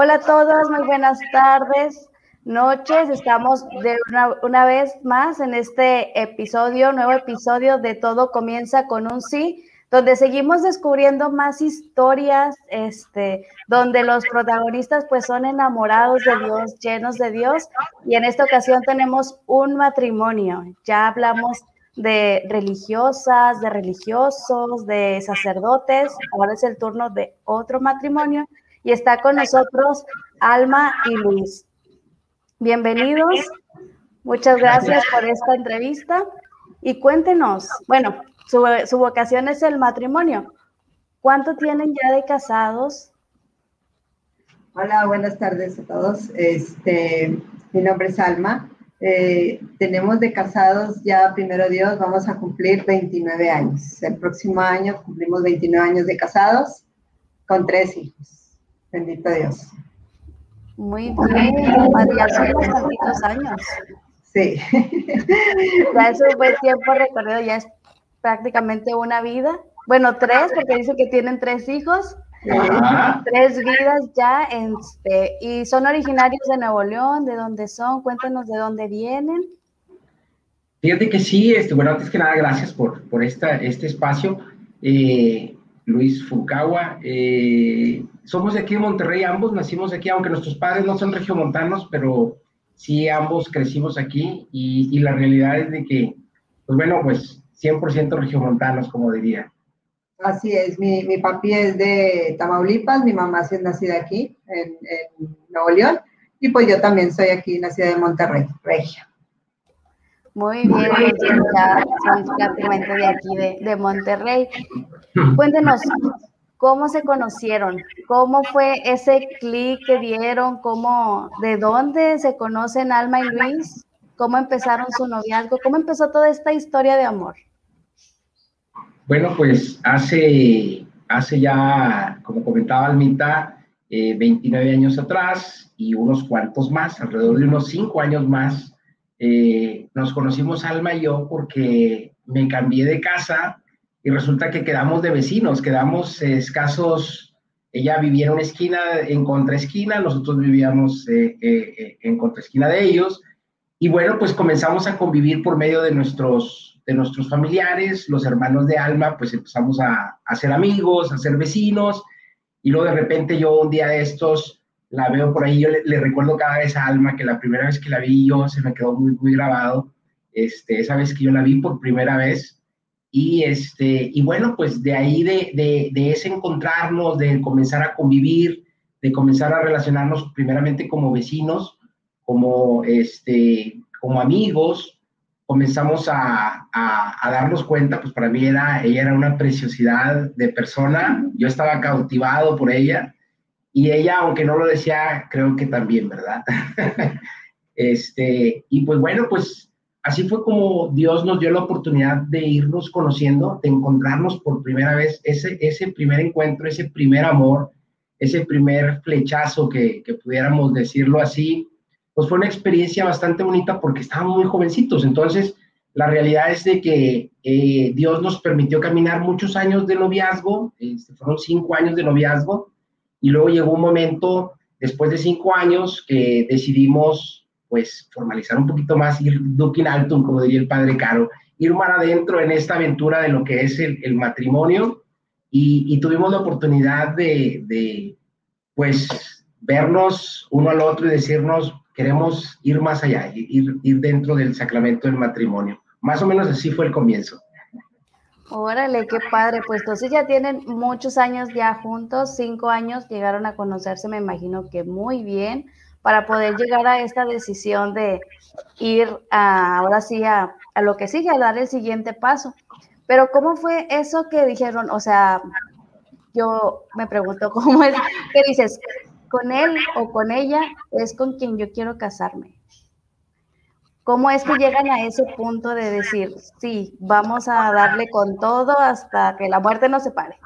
Hola a todos, muy buenas tardes, noches. Estamos de una, una, vez más en este episodio, nuevo episodio de Todo comienza con un sí, donde seguimos descubriendo más historias, este, donde los protagonistas pues son enamorados de Dios, llenos de Dios. Y en esta ocasión tenemos un matrimonio. Ya hablamos de religiosas, de religiosos, de sacerdotes. Ahora es el turno de otro matrimonio y está con nosotros Alma y Luis. Bienvenidos. Muchas gracias por esta entrevista y cuéntenos, bueno, su, su vocación es el matrimonio. ¿Cuánto tienen ya de casados? Hola, buenas tardes a todos. Este, mi nombre es Alma. Eh, tenemos de casados ya, primero Dios, vamos a cumplir 29 años. El próximo año cumplimos 29 años de casados con tres hijos. Bendito Dios. Muy bien, María, son bastantitos años. Sí. Ya es un buen tiempo recorrido, ya es prácticamente una vida. Bueno, tres, porque dice que tienen tres hijos. Tres vidas ya, este, y son originarios de Nuevo León, ¿de dónde son? Cuéntanos de dónde vienen. Fíjate que sí, este, bueno, antes que nada, gracias por, por esta, este espacio. Eh, Luis Fukawa. Eh, somos de aquí de Monterrey, ambos nacimos aquí, aunque nuestros padres no son regiomontanos, pero sí ambos crecimos aquí y, la realidad es de que, pues bueno, pues 100% regiomontanos, como diría. Así es, mi, mi papi es de Tamaulipas, mi mamá es nacida aquí, en, en Nuevo León, y pues yo también soy aquí, nacida de Monterrey, regia. Muy bien, ya son prácticamente de aquí, de, Monterrey. Cuéntenos, ¿cómo se conocieron? ¿Cómo fue ese clic que dieron? ¿Cómo, ¿De dónde se conocen Alma y Luis? ¿Cómo empezaron su noviazgo? ¿Cómo empezó toda esta historia de amor? Bueno, pues hace, hace ya, como comentaba Almita, 29 eh, años atrás y unos cuantos más, alrededor de unos 5 años más, eh, nos conocimos Alma y yo porque me cambié de casa y resulta que quedamos de vecinos, quedamos escasos, ella vivía en una esquina, en contraesquina, nosotros vivíamos eh, eh, en contraesquina de ellos, y bueno, pues comenzamos a convivir por medio de nuestros, de nuestros familiares, los hermanos de Alma, pues empezamos a, a ser amigos, a ser vecinos, y luego de repente yo un día de estos la veo por ahí, yo le, recuerdo cada vez a Alma que la primera vez que la vi yo se me quedó muy, muy grabado, este, esa vez que yo la vi por primera vez, y, este, y bueno, pues de ahí, de, de, de ese encontrarnos, de comenzar a convivir, de comenzar a relacionarnos primeramente como vecinos, como, este, como amigos, comenzamos a, a, a, darnos cuenta, pues para mí era, ella era una preciosidad de persona, yo estaba cautivado por ella, y ella, aunque no lo decía, creo que también, ¿verdad? este, y pues bueno, pues así fue como Dios nos dio la oportunidad de irnos conociendo, de encontrarnos por primera vez, ese, ese primer encuentro, ese primer amor, ese primer flechazo, que, que pudiéramos decirlo así, pues fue una experiencia bastante bonita porque estábamos muy jovencitos. Entonces, la realidad es de que eh, Dios nos permitió caminar muchos años de noviazgo, este, fueron cinco años de noviazgo, y luego llegó un momento, después de cinco años, que decidimos, pues, formalizar un poquito más, ir duking altum, como diría el padre Caro, ir más adentro en esta aventura de lo que es el, el matrimonio. Y, y, tuvimos la oportunidad de, de, pues, vernos uno al otro y decirnos, queremos ir más allá, ir, ir dentro del sacramento del matrimonio. Más o menos así fue el comienzo. Órale, qué padre. Pues entonces ya tienen muchos años ya juntos, cinco años, llegaron a conocerse, me imagino que muy bien, para poder llegar a esta decisión de ir a, ahora sí a, a lo que sigue, a dar el siguiente paso. Pero ¿cómo fue eso que dijeron? O sea, yo me pregunto, ¿cómo es que dices, con él o con ella es con quien yo quiero casarme? ¿Cómo es que llegan a ese punto de decir, sí, vamos a darle con todo hasta que la muerte nos separe?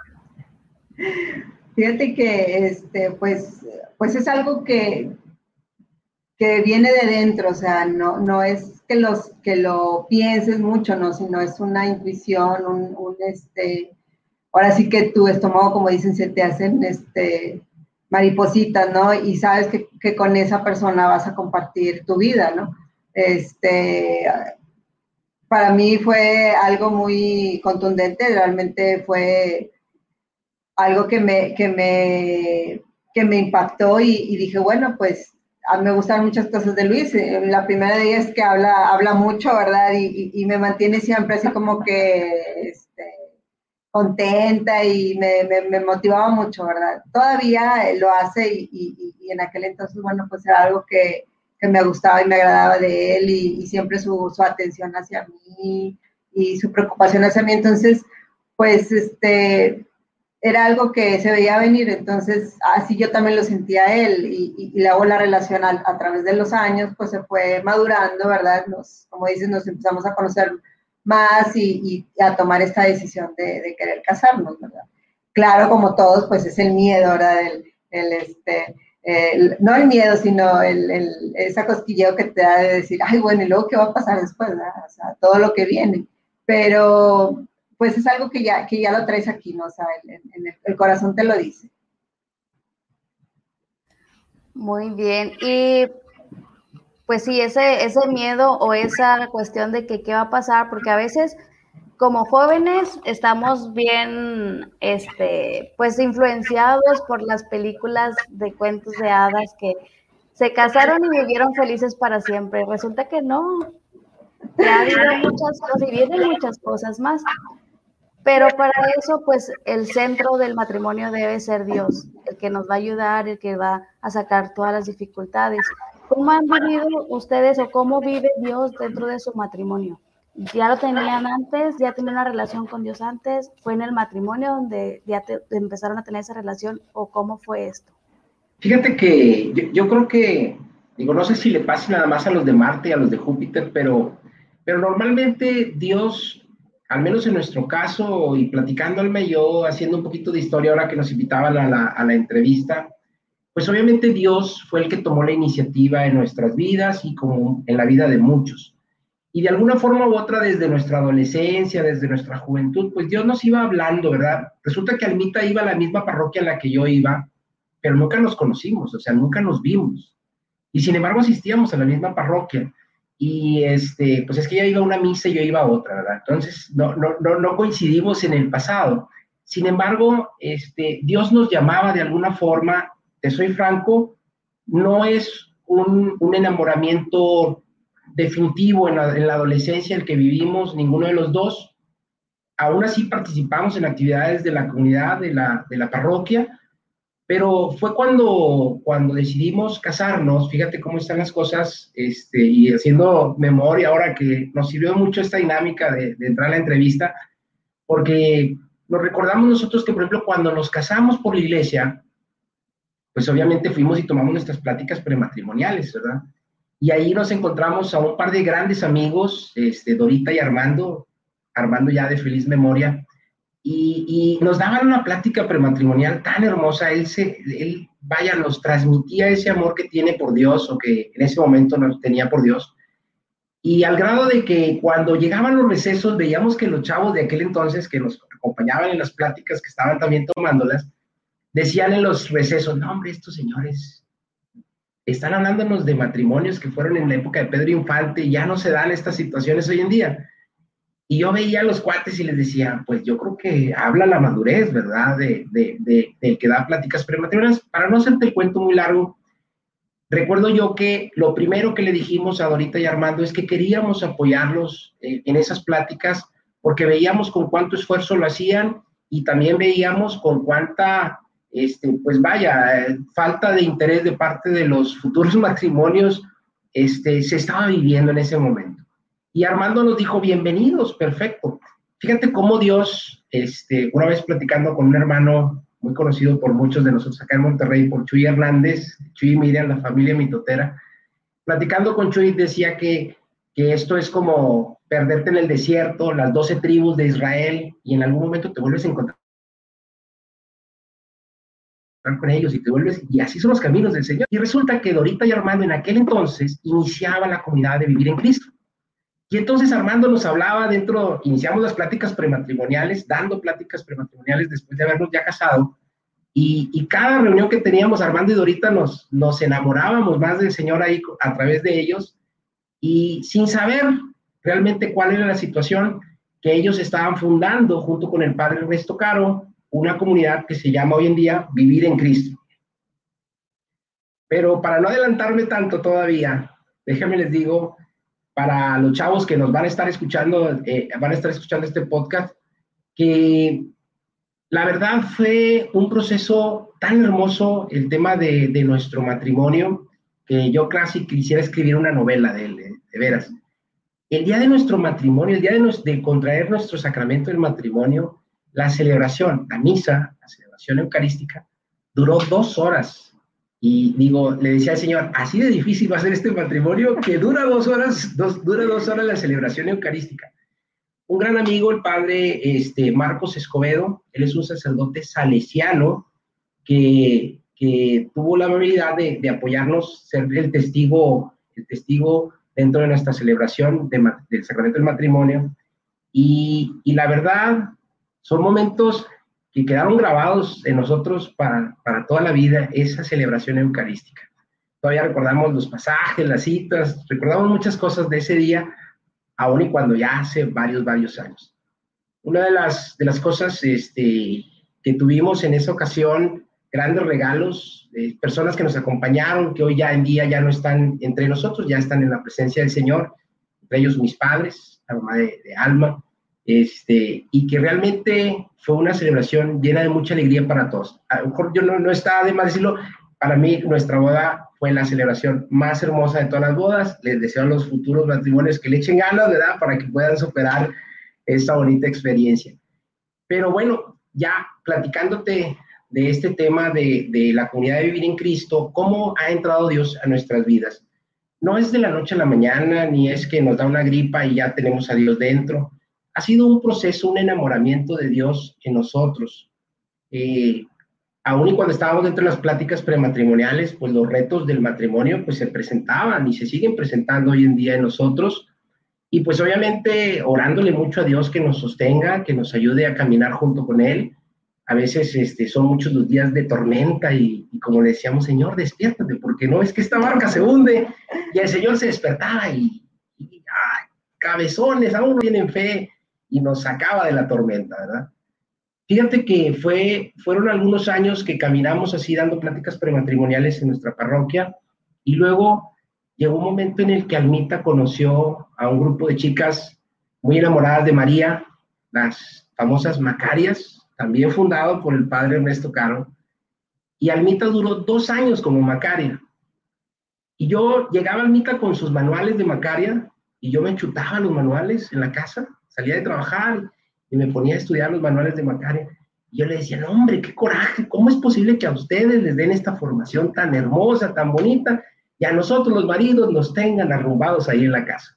Fíjate que, este, pues, pues es algo que, que viene de dentro, o sea, no, no es que, los, que lo pienses mucho, no, sino es una intuición, un, este, ahora sí que tu estómago, como dicen, se te hacen este, maripositas, ¿no? Y sabes que, que, con esa persona vas a compartir tu vida, ¿no? Este, para mí fue algo muy contundente, realmente fue algo que me, que me, que me impactó y, dije, bueno, pues a mí me gustan muchas cosas de Luis. Eh, la primera de ellas es que habla, habla mucho, ¿verdad? Y, y me mantiene siempre así como que contenta y me, me, motivaba mucho, ¿verdad? Todavía lo hace y, y, en aquel entonces, bueno, pues era algo que, que me gustaba y me agradaba de él y, siempre su, su, atención hacia mí y su preocupación hacia mí. Entonces, pues, este, era algo que se veía venir, entonces así yo también lo sentía él y, y, luego la relación a, a, través de los años, pues se fue madurando, ¿verdad? Nos, como dices, nos empezamos a conocer más y, y a tomar esta decisión de, querer casarnos, ¿verdad? Claro, como todos, pues es el miedo, ¿verdad? El, el este, no el miedo, sino el, el, esa que te da de decir, ay, bueno, ¿y luego qué va a pasar después? ¿verdad? O sea, todo lo que viene. Pero pues es algo que ya, que ya lo traes aquí, ¿no? O sea, el, el corazón te lo dice. Muy bien. Y pues sí, ese, ese miedo o esa cuestión de que qué va a pasar, porque a veces como jóvenes estamos bien, este, pues influenciados por las películas de cuentos de hadas que se casaron y vivieron felices para siempre. Resulta que no, que ha habido muchas cosas y vienen muchas cosas más. Pero para eso, pues el centro del matrimonio debe ser Dios, el que nos va a ayudar, el que va a sacar todas las dificultades. ¿Cómo han vivido ustedes o cómo vive Dios dentro de su matrimonio? ¿Ya lo tenían antes? ¿Ya tenían una relación con Dios antes? ¿Fue en el matrimonio donde ya te, empezaron a tener esa relación o cómo fue esto? Fíjate que yo, yo, creo que, digo, no sé si le pasa nada más a los de Marte y a los de Júpiter, pero, pero normalmente Dios, al menos en nuestro caso, y platicándome yo, haciendo un poquito de historia ahora que nos invitaban a la, a la entrevista, pues obviamente Dios fue el que tomó la iniciativa en nuestras vidas y como en la vida de muchos. Y de alguna forma u otra, desde nuestra adolescencia, desde nuestra juventud, pues Dios nos iba hablando, ¿verdad? Resulta que Almita iba a la misma parroquia en la que yo iba, pero nunca nos conocimos, o sea, nunca nos vimos. Y sin embargo asistíamos a la misma parroquia. Y este, pues es que ella iba a una misa y yo iba a otra, ¿verdad? Entonces no, no, no, no coincidimos en el pasado. Sin embargo, este, Dios nos llamaba de alguna forma te soy franco, no es un, enamoramiento definitivo en la, en la, adolescencia el que vivimos, ninguno de los dos. Aún así participamos en actividades de la comunidad, de la, de la parroquia, pero fue cuando, cuando decidimos casarnos, fíjate cómo están las cosas, este, y haciendo memoria ahora que nos sirvió mucho esta dinámica de, de entrar a la entrevista, porque nos recordamos nosotros que, por ejemplo, cuando nos casamos por la iglesia, pues obviamente fuimos y tomamos nuestras pláticas prematrimoniales, ¿verdad? Y ahí nos encontramos a un par de grandes amigos, este, Dorita y Armando, Armando ya de feliz memoria, y, nos daban una plática prematrimonial tan hermosa, él, se, él, vaya, nos transmitía ese amor que tiene por Dios o que en ese momento nos tenía por Dios. Y al grado de que cuando llegaban los recesos veíamos que los chavos de aquel entonces que nos acompañaban en las pláticas que estaban también tomándolas, decían en los recesos, no, hombre, estos señores están hablándonos de matrimonios que fueron en la época de Pedro Infante ya no se dan estas situaciones hoy en día. Y yo veía a los cuates y les decía, pues yo creo que habla la madurez, ¿verdad? De, de, de que da pláticas prematrimoniales. Para no hacerte el cuento muy largo, recuerdo yo que lo primero que le dijimos a Dorita y Armando es que queríamos apoyarlos eh, en esas pláticas porque veíamos con cuánto esfuerzo lo hacían y también veíamos con cuánta este, pues vaya, falta de interés de parte de los futuros matrimonios, este, se estaba viviendo en ese momento. Y Armando nos dijo, bienvenidos, perfecto. Fíjate cómo Dios, este, una vez platicando con un hermano muy conocido por muchos de nosotros acá en Monterrey, por Chuy Hernández, Chuy Miriam, la familia mitotera, platicando con Chuy decía que esto es como perderte en el desierto, las doce tribus de Israel, y en algún momento te vuelves a encontrar con ellos y te vuelves, y así son los caminos del Señor. Y resulta que Dorita y Armando en aquel entonces iniciaban la comunidad de vivir en Cristo. Y entonces Armando nos hablaba dentro, iniciamos las pláticas prematrimoniales, dando pláticas prematrimoniales después de habernos ya casado, y, y, cada reunión que teníamos, Armando y Dorita, nos, nos enamorábamos más del Señor ahí a través de ellos, y sin saber realmente cuál era la situación que ellos estaban fundando junto con el padre Ernesto Caro, una comunidad que se llama hoy en día Vivir en Cristo. Pero para no adelantarme tanto todavía, déjenme les digo, para los chavos que nos van a estar escuchando, eh, van a estar escuchando este podcast, que la verdad fue un proceso tan hermoso el tema de, nuestro matrimonio, que yo casi quisiera escribir una novela de él, de veras. El día de nuestro matrimonio, el día de, de contraer nuestro sacramento del matrimonio, la celebración, la misa, la celebración eucarística, duró dos horas. Y digo, le decía al Señor, así de difícil va a ser este matrimonio que dura dos horas, dos, dura dos horas la celebración eucarística. Un gran amigo, el padre este, Marcos Escobedo, él es un sacerdote salesiano que, que tuvo la amabilidad de, de apoyarnos, ser el testigo, el testigo dentro de nuestra celebración del sacramento del matrimonio. Y, y, la verdad, son momentos que quedaron grabados en nosotros para, para toda la vida, esa celebración eucarística. Todavía recordamos los pasajes, las citas, recordamos muchas cosas de ese día, aún y cuando ya hace varios, varios años. Una de las, de las cosas este, que tuvimos en esa ocasión grandes regalos, eh, personas que nos acompañaron, que hoy ya en día ya no están entre nosotros, ya están en la presencia del Señor, entre ellos mis padres, la mamá de, Alma, este, y que realmente fue una celebración llena de mucha alegría para todos. A lo mejor yo no, no está de más decirlo, para mí nuestra boda fue la celebración más hermosa de todas las bodas. Les deseo a los futuros matrimonios que le echen ganas, ¿verdad? Para que puedan superar esta bonita experiencia. Pero bueno, ya platicándote de este tema de, de, la comunidad de vivir en Cristo, cómo ha entrado Dios a nuestras vidas. No es de la noche a la mañana, ni es que nos da una gripa y ya tenemos a Dios dentro. Ha sido un proceso, un enamoramiento de Dios en nosotros. Eh, aún y cuando estábamos dentro de las pláticas prematrimoniales, pues los retos del matrimonio pues se presentaban y se siguen presentando hoy en día en nosotros. Y pues obviamente orándole mucho a Dios que nos sostenga, que nos ayude a caminar junto con Él a veces este, son muchos los días de tormenta y, como le decíamos, Señor, despiértate, porque no es que esta barca se hunde. Y el Señor se despertaba y, cabezones, aún no tienen fe y nos sacaba de la tormenta, ¿verdad? Fíjate que fue, fueron algunos años que caminamos así dando pláticas prematrimoniales en nuestra parroquia y luego llegó un momento en el que Almita conoció a un grupo de chicas muy enamoradas de María, las famosas Macarias, también fundado por el padre Ernesto Caro, y Almita duró dos años como Macaria. Y yo llegaba a Almita con sus manuales de Macaria, y yo me chutaba los manuales en la casa, salía de trabajar y me ponía a estudiar los manuales de Macaria. Y yo le decía, no, hombre, qué coraje, ¿cómo es posible que a ustedes les den esta formación tan hermosa, tan bonita, y a nosotros los maridos nos tengan arrumbados ahí en la casa?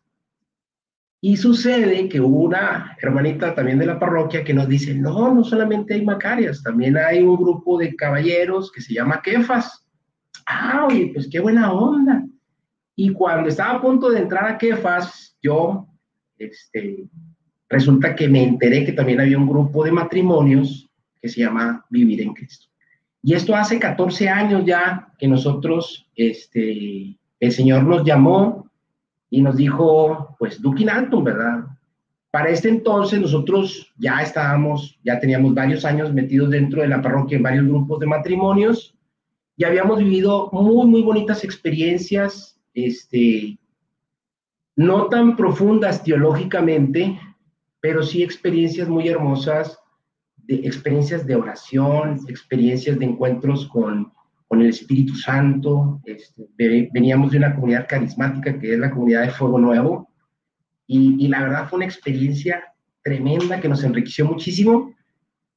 Y sucede que hubo una hermanita también de la parroquia que nos dice, no, no solamente hay Macarias, también hay un grupo de caballeros que se llama Kefas. Ah, oye, pues qué buena onda. Y cuando estaba a punto de entrar a Kefas, yo, este, resulta que me enteré que también había un grupo de matrimonios que se llama Vivir en Cristo. Y esto hace 14 años ya que nosotros, este, el Señor nos llamó y nos dijo, pues, Dukin Anton, ¿verdad? Para este entonces nosotros ya estábamos, ya teníamos varios años metidos dentro de la parroquia en varios grupos de matrimonios y habíamos vivido muy, muy bonitas experiencias, este, no tan profundas teológicamente, pero sí experiencias muy hermosas, de, experiencias de oración, experiencias de encuentros con con el Espíritu Santo. Este, veníamos de una comunidad carismática que es la comunidad de Fuego Nuevo y, y, la verdad fue una experiencia tremenda que nos enriqueció muchísimo.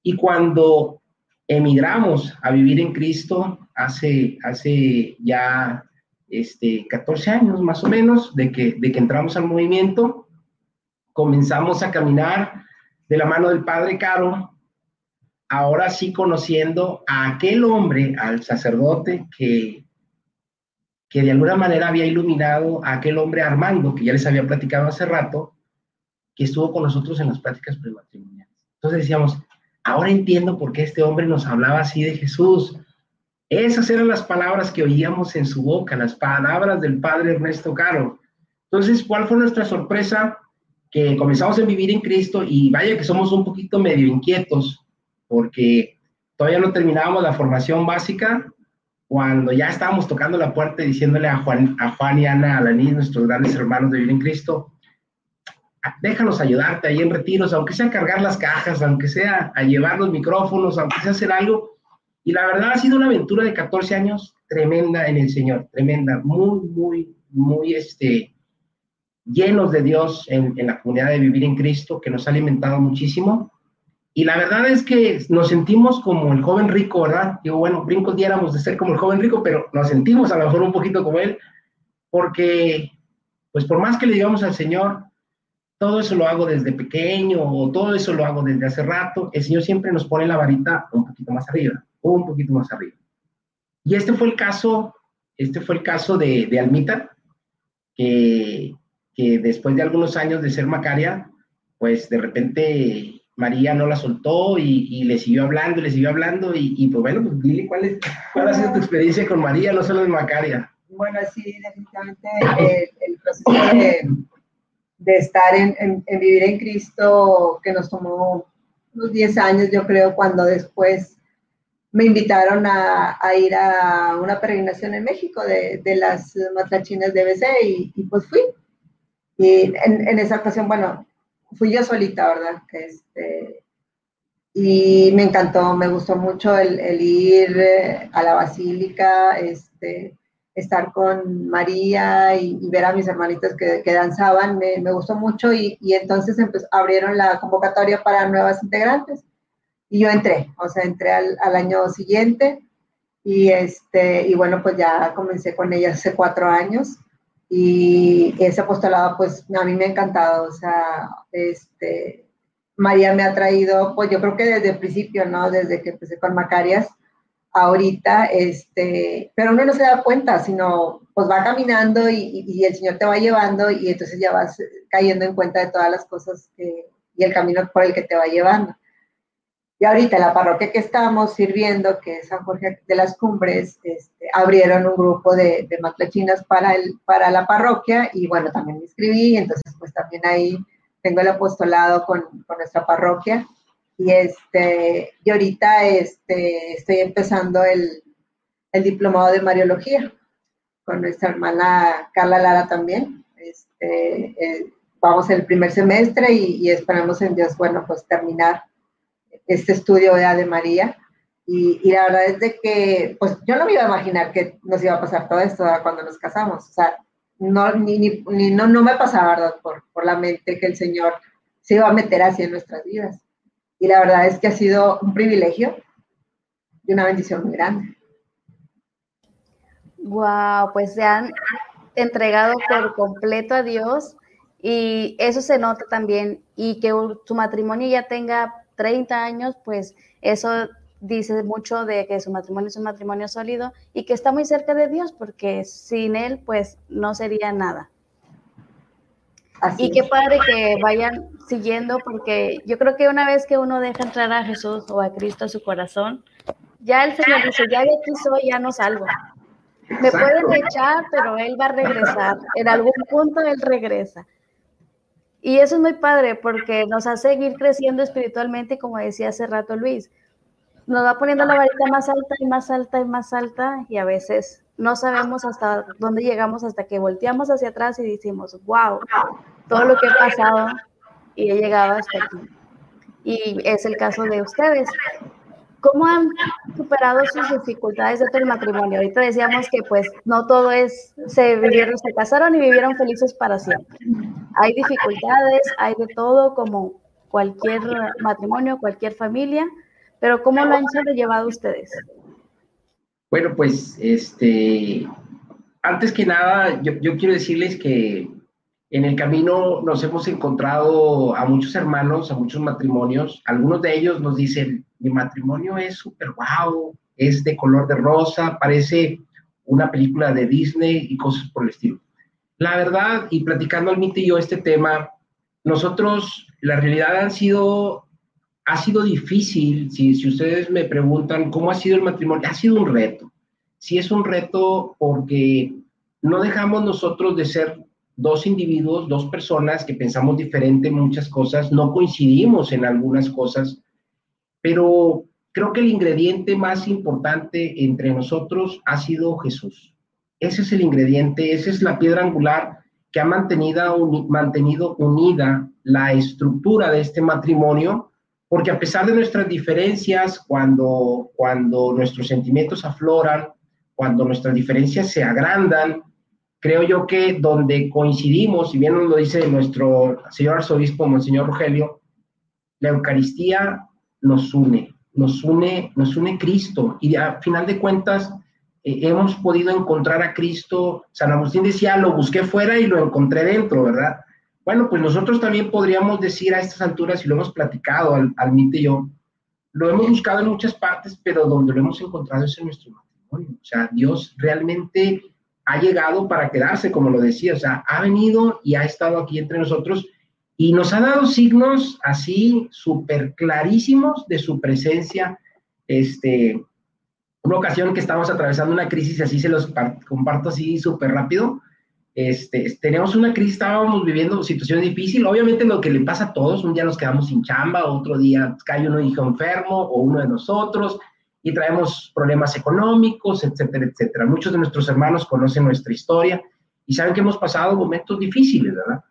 Y cuando emigramos a vivir en Cristo hace, hace ya este, 14 años más o menos de que, de que entramos al movimiento, comenzamos a caminar de la mano del Padre Caro ahora sí conociendo a aquel hombre, al sacerdote que, que de alguna manera había iluminado a aquel hombre Armando, que ya les había platicado hace rato, que estuvo con nosotros en las prácticas prematrimoniales. Entonces decíamos, ahora entiendo por qué este hombre nos hablaba así de Jesús. Esas eran las palabras que oíamos en su boca, las palabras del padre Ernesto Caro. Entonces, ¿cuál fue nuestra sorpresa? Que comenzamos a vivir en Cristo y vaya que somos un poquito medio inquietos porque todavía no terminábamos la formación básica cuando ya estábamos tocando la puerta y diciéndole a Juan, a Juan y Ana Alaní, nuestros grandes hermanos de Vivir en Cristo, déjanos ayudarte ahí en retiros, aunque sea cargar las cajas, aunque sea a llevar los micrófonos, aunque sea hacer algo. Y la verdad ha sido una aventura de 14 años tremenda en el Señor, tremenda, muy, muy, muy, este, llenos de Dios en, en la comunidad de Vivir en Cristo, que nos ha alimentado muchísimo. Y la verdad es que nos sentimos como el joven rico, ¿verdad? Digo, bueno, brincos diéramos de ser como el joven rico, pero nos sentimos a lo mejor un poquito como él, porque, pues por más que le digamos al Señor, todo eso lo hago desde pequeño o todo eso lo hago desde hace rato, el Señor siempre nos pone la varita un poquito más arriba, un poquito más arriba. Y este fue el caso, este fue el caso de, de Almita, que, que después de algunos años de ser Macaria, pues de repente María no la soltó y, le siguió hablando, le siguió hablando y, pues bueno, pues Lili, ¿cuál, es, ¿cuál ha sido tu experiencia con María, no solo en Macaria? Bueno, sí, definitivamente el, proceso de, estar en, vivir en Cristo que nos tomó unos 10 años, yo creo, cuando después me invitaron a, ir a una peregrinación en México de, las matrachinas de BC y, pues fui. Y en, en esa ocasión, bueno, fui yo solita, ¿verdad? Este, y me encantó, me gustó mucho el, ir eh, a la basílica, este, estar con María y, ver a mis hermanitos que, danzaban, me, gustó mucho y, entonces abrieron la convocatoria para nuevas integrantes y yo entré, o sea, entré al, al, año siguiente y, este, y bueno, pues ya comencé con ella hace cuatro años y ese apostolado, pues a mí me ha encantado, o sea, este, María me ha traído, pues yo creo que desde el principio, ¿no? Desde que empecé con Macarias, ahorita, este, pero uno no se da cuenta, sino pues va caminando y, y, el Señor te va llevando y entonces ya vas cayendo en cuenta de todas las cosas que, y el camino por el que te va llevando. Y ahorita la parroquia que estamos sirviendo, que es San Jorge de las Cumbres, este, abrieron un grupo de, de matlachinas para, el, para la parroquia y bueno, también me inscribí, entonces pues también ahí tengo el apostolado con, con nuestra parroquia. Y, este, y ahorita este, estoy empezando el, el diplomado de Mariología con nuestra hermana Carla Lara también. Este, eh, vamos el primer semestre y, y esperamos en Dios, bueno, pues terminar este estudio de María. Y, y, la verdad es de que, pues yo no me iba a imaginar que nos iba a pasar todo esto cuando nos casamos. O sea, no, ni, ni, no, no me pasaba, ¿verdad? Por, por la mente que el Señor se iba a meter así en nuestras vidas. Y la verdad es que ha sido un privilegio y una bendición muy grande. Wow, pues se han entregado por completo a Dios y eso se nota también y que su matrimonio ya tenga 30 años, pues eso dice mucho de que su matrimonio es un matrimonio sólido y que está muy cerca de Dios, porque sin Él, pues no sería nada. y qué padre que vayan siguiendo, porque yo creo que una vez que uno deja entrar a Jesús o a Cristo a su corazón, ya el Señor dice, ya de aquí soy, ya no salgo. Me pueden echar, pero Él va a regresar. En algún punto Él regresa. Y eso es muy padre porque nos hace seguir creciendo espiritualmente, como decía hace rato Luis. Nos va poniendo la varita más alta y más alta y más alta y a veces no sabemos hasta dónde llegamos hasta que volteamos hacia atrás y decimos, wow, todo lo que he pasado y he llegado hasta aquí. Y es el caso de ustedes. ¿Cómo han superado sus dificultades dentro del matrimonio? Ahorita decíamos que pues no todo es, se vivieron, se casaron y vivieron felices para siempre. Hay dificultades, hay de todo como cualquier matrimonio, cualquier familia, pero ¿cómo lo han llevado ustedes? Bueno, pues este, antes que nada, yo, yo quiero decirles que En el camino nos hemos encontrado a muchos hermanos, a muchos matrimonios. Algunos de ellos nos dicen, mi matrimonio es súper guau, es de color de rosa, parece una película de Disney y cosas por el estilo. La verdad, y platicando al y yo este tema, nosotros, la realidad han sido, ha sido difícil, si, si ustedes me preguntan cómo ha sido el matrimonio, ha sido un reto. Sí es un reto porque no dejamos nosotros de ser dos individuos, dos personas que pensamos diferente en muchas cosas, no coincidimos en algunas cosas, pero creo que el ingrediente más importante entre nosotros ha sido Jesús. Ese es el ingrediente, esa es la piedra angular que ha mantenido, mantenido unida la estructura de este matrimonio, porque a pesar de nuestras diferencias, cuando, cuando nuestros sentimientos afloran, cuando nuestras diferencias se agrandan, creo yo que donde coincidimos, si bien nos lo dice nuestro señor arzobispo, Monseñor Rogelio, la Eucaristía nos une, nos une, nos une Cristo. Y a final de cuentas, eh, hemos podido encontrar a Cristo. San Agustín decía, lo busqué fuera y lo encontré dentro, ¿verdad? Bueno, pues nosotros también podríamos decir a estas alturas, y lo hemos platicado al, yo, lo hemos buscado en muchas partes, pero donde lo hemos encontrado es en nuestro matrimonio. O sea, Dios realmente ha llegado para quedarse, como lo decía, o sea, ha venido y ha estado aquí entre nosotros y nos ha dado signos así súper clarísimos de su presencia. Este, una ocasión que estábamos atravesando una crisis, así se los comparto así súper rápido. Este, tenemos una crisis, estábamos viviendo situaciones difíciles, obviamente lo que le pasa a todos, un día nos quedamos sin chamba, otro día cae uno hijo enfermo o uno de nosotros, y traemos problemas económicos, etcétera, etcétera. Muchos de nuestros hermanos conocen nuestra historia y saben que hemos pasado momentos difíciles, ¿verdad?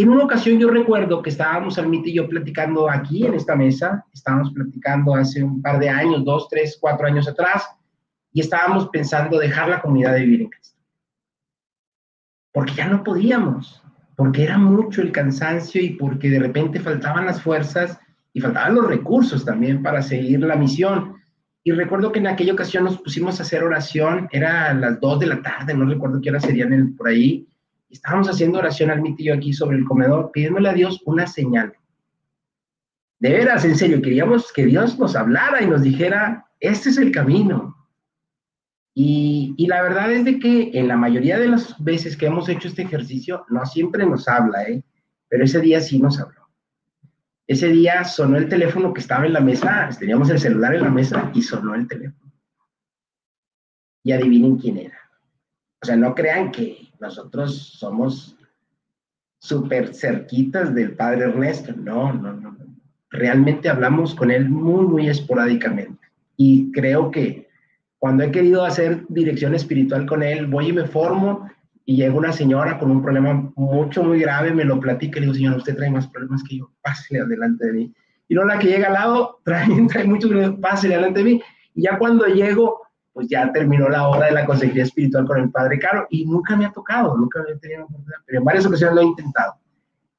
Y en una ocasión yo recuerdo que estábamos Almita y yo platicando aquí en esta mesa, estábamos platicando hace un par de años, dos, tres, cuatro años atrás, y estábamos pensando dejar la comunidad de vivir en Cristo. Porque ya no podíamos, porque era mucho el cansancio y porque de repente faltaban las fuerzas y faltaban los recursos también para seguir la misión. Y recuerdo que en aquella ocasión nos pusimos a hacer oración, era a las 2 de la tarde, no recuerdo qué hora serían por ahí. Estábamos haciendo oración al yo aquí sobre el comedor, pidiéndole a Dios una señal. De veras, en serio, queríamos que Dios nos hablara y nos dijera, este es el camino. Y, y, la verdad es de que en la mayoría de las veces que hemos hecho este ejercicio, no siempre nos habla, ¿eh? pero ese día sí nos habló. Ese día sonó el teléfono que estaba en la mesa, teníamos el celular en la mesa y sonó el teléfono. Y adivinen quién era. O sea, no crean que nosotros somos súper cerquitas del padre Ernesto. No, no, no. Realmente hablamos con él muy, muy esporádicamente. Y creo que cuando he querido hacer dirección espiritual con él, voy y me formo y llega una señora con un problema mucho, muy grave, me lo platica y le digo, señora, usted trae más problemas que yo, pásele adelante de mí. Y no la que llega al lado, trae, trae muchos pásele adelante de mí. Y ya cuando llego, pues ya terminó la hora de la consejería espiritual con el Padre Caro y nunca me ha tocado, nunca he tenido oportunidad, pero en varias ocasiones lo he intentado.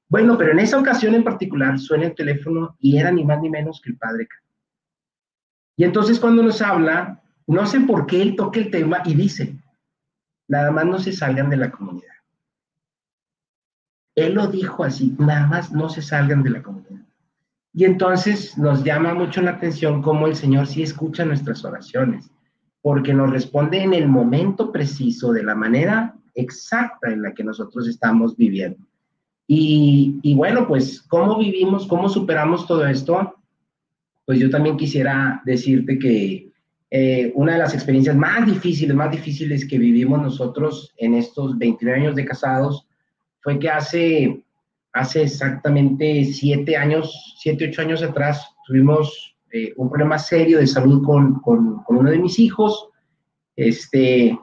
Bueno, pero en esa ocasión en particular suena el teléfono y era ni más ni menos que el Padre Caro. Y entonces cuando nos habla, no sé por qué él toca el tema y dice, nada más no se salgan de la comunidad. Él lo dijo así, nada más no se salgan de la comunidad. Y entonces nos llama mucho la atención cómo el Señor sí escucha nuestras oraciones, porque nos responde en el momento preciso, de la manera exacta en la que nosotros estamos viviendo. Y, bueno, pues, ¿cómo vivimos, cómo superamos todo esto? Pues yo también quisiera decirte que eh, una de las experiencias más difíciles, más difíciles que vivimos nosotros en estos 29 años de casados fue que hace, hace exactamente siete años, siete, ocho años atrás, tuvimos eh, un problema serio de salud con, con, uno de mis hijos. Este,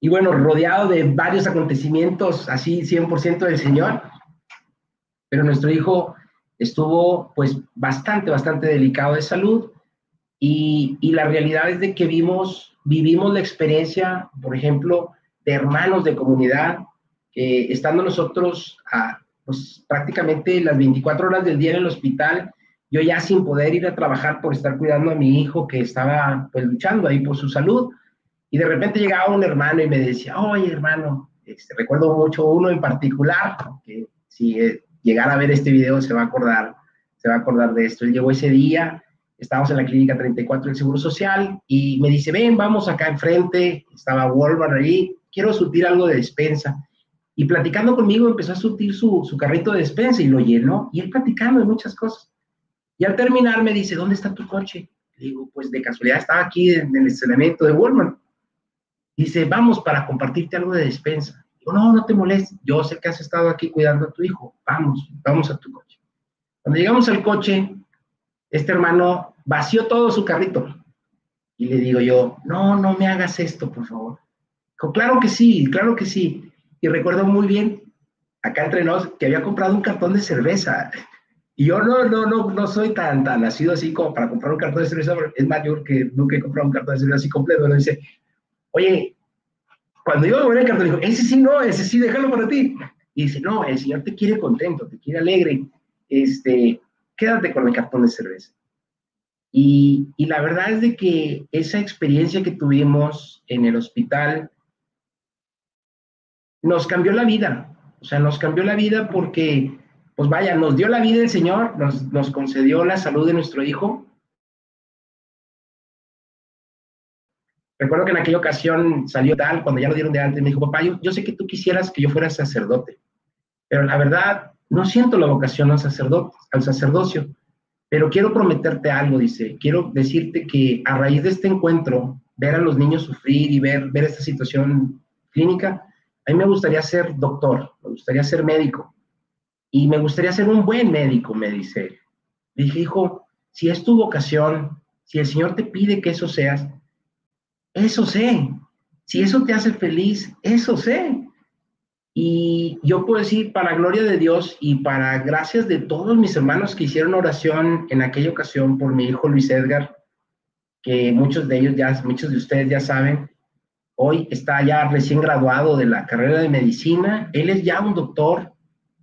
y bueno, rodeado de varios acontecimientos, así 100% del Señor, pero nuestro hijo estuvo pues bastante, bastante delicado de salud y, la realidad es de que vimos, vivimos la experiencia, por ejemplo, de hermanos de comunidad, que estando nosotros pues, prácticamente las 24 horas del día en el hospital, yo ya sin poder ir a trabajar por estar cuidando a mi hijo que estaba pues luchando ahí por su salud. Y de repente llegaba un hermano y me decía, oye hermano, Este, recuerdo mucho uno en particular, que si eh, llegara a ver este video se va a acordar, se va a acordar de esto. Él llegó ese día, estábamos en la clínica 34 del Seguro Social y me dice, ven, vamos acá enfrente, estaba Walmart ahí, quiero surtir algo de despensa. Y platicando conmigo empezó a surtir su, su carrito de despensa y lo llenó, y él platicando de muchas cosas. Y al terminar me dice, ¿dónde está tu coche? Le digo, pues de casualidad estaba aquí en, el estacionamiento de Walmart. Dice, vamos para compartirte algo de despensa. Digo, no, no te molestes, yo sé que has estado aquí cuidando a tu hijo, vamos, vamos a tu coche. Cuando llegamos al coche, este hermano vació todo su carrito. Y le digo yo, no, no me hagas esto, por favor. Dijo, claro que sí, claro que sí. Y recuerdo muy bien, acá entre nos, que había comprado un cartón de cerveza. Y yo no, no, no, no soy tan, nacido así como para comprar un cartón de cerveza, es mayor que nunca he comprado un cartón de cerveza así completo. Le dice, oye, cuando yo a el cartón, dijo, ese sí no, ese sí, déjalo para ti. Y dice, no, el Señor te quiere contento, te quiere alegre. Este, quédate con el cartón de cerveza. Y, y, la verdad es de que esa experiencia que tuvimos en el hospital nos cambió la vida. O sea, nos cambió la vida porque, pues vaya, nos dio la vida el Señor, nos, concedió la salud de nuestro hijo. Recuerdo que en aquella ocasión salió tal, cuando ya lo dieron de y me dijo, papá, yo, sé que tú quisieras que yo fuera sacerdote, pero la verdad no siento la vocación al sacerdocio, pero quiero prometerte algo, dice, quiero decirte que a raíz de este encuentro, ver a los niños sufrir y ver, ver esta situación clínica, a mí me gustaría ser doctor, me gustaría ser médico, y me gustaría ser un buen médico, me dice. dije, hijo, si es tu vocación, si el Señor te pide que eso seas, eso sé. Si eso te hace feliz, eso sé. Y yo puedo decir, para gloria de Dios y para gracias de todos mis hermanos que hicieron oración en aquella ocasión por mi hijo Luis Edgar, que muchos de ellos ya, muchos de ustedes ya saben, hoy está ya recién graduado de la carrera de medicina, él es ya un doctor